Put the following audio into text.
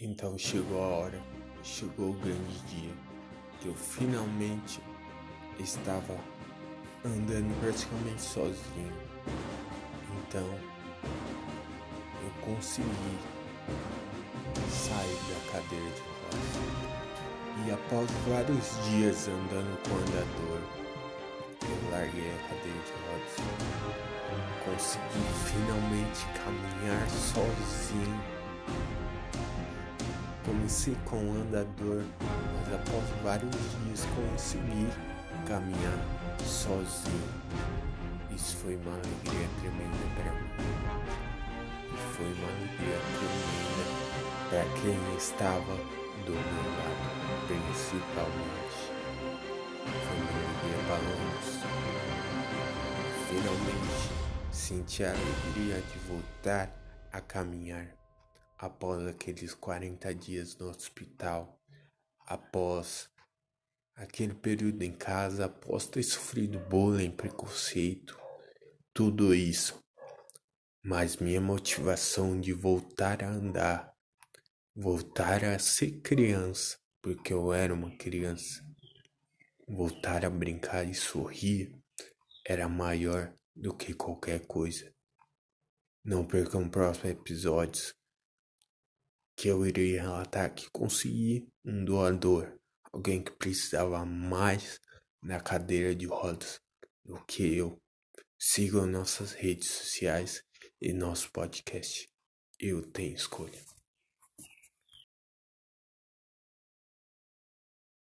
Então chegou a hora, chegou o grande dia que eu finalmente estava andando praticamente sozinho. Então eu consegui sair da cadeira de rodas. E após vários dias andando com o andador, eu larguei a cadeira de rodas. Consegui finalmente caminhar sozinho Comecei com um andador, mas após vários dias consegui caminhar sozinho. Isso foi uma alegria tremenda para mim. Foi uma alegria tremenda para quem estava do meu lado, principalmente. Foi uma alegria para ambos. Finalmente senti a alegria de voltar a caminhar após aqueles 40 dias no hospital, após aquele período em casa, após ter sofrido bullying, preconceito, tudo isso. Mas minha motivação de voltar a andar, voltar a ser criança, porque eu era uma criança, voltar a brincar e sorrir era maior do que qualquer coisa. Não percam próximos episódios que eu irei relatar que consegui um doador, alguém que precisava mais na cadeira de rodas do que eu. Sigam nossas redes sociais e nosso podcast. Eu tenho escolha.